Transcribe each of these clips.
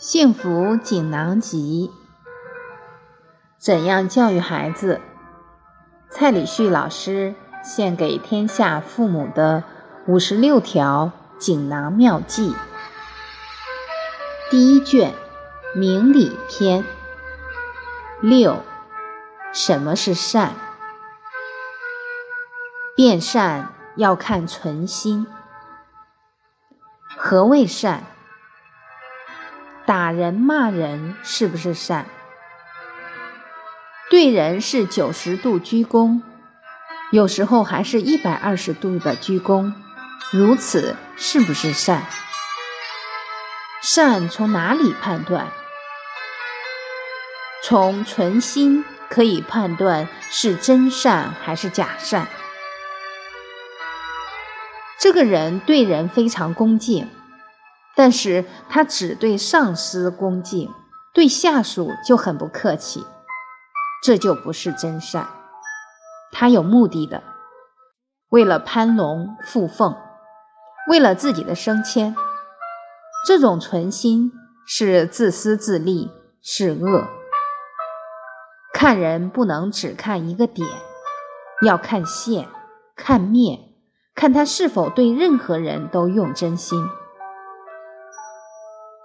幸福锦囊集：怎样教育孩子？蔡礼旭老师献给天下父母的五十六条锦囊妙计。第一卷，明理篇。六，什么是善？变善要看存心。何谓善？人骂人是不是善？对人是九十度鞠躬，有时候还是一百二十度的鞠躬，如此是不是善？善从哪里判断？从存心可以判断是真善还是假善。这个人对人非常恭敬。但是他只对上司恭敬，对下属就很不客气，这就不是真善。他有目的的，为了攀龙附凤，为了自己的升迁，这种存心是自私自利，是恶。看人不能只看一个点，要看线，看面，看他是否对任何人都用真心。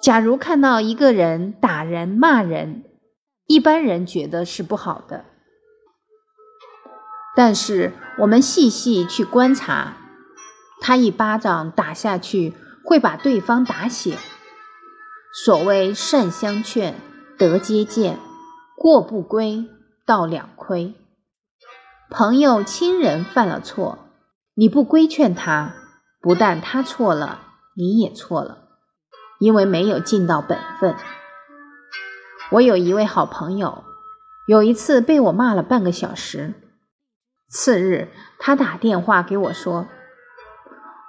假如看到一个人打人骂人，一般人觉得是不好的。但是我们细细去观察，他一巴掌打下去，会把对方打醒。所谓善相劝，得接见，过不归，道两亏。朋友亲人犯了错，你不规劝他，不但他错了，你也错了。因为没有尽到本分。我有一位好朋友，有一次被我骂了半个小时。次日，他打电话给我说：“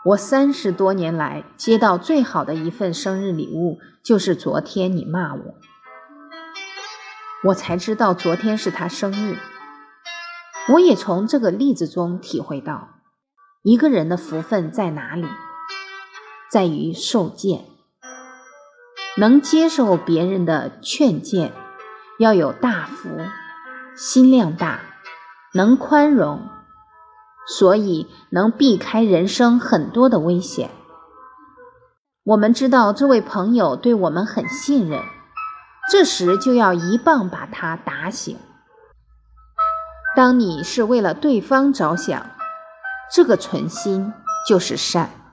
我三十多年来接到最好的一份生日礼物，就是昨天你骂我。”我才知道昨天是他生日。我也从这个例子中体会到，一个人的福分在哪里，在于受见。能接受别人的劝谏，要有大福，心量大，能宽容，所以能避开人生很多的危险。我们知道这位朋友对我们很信任，这时就要一棒把他打醒。当你是为了对方着想，这个存心就是善。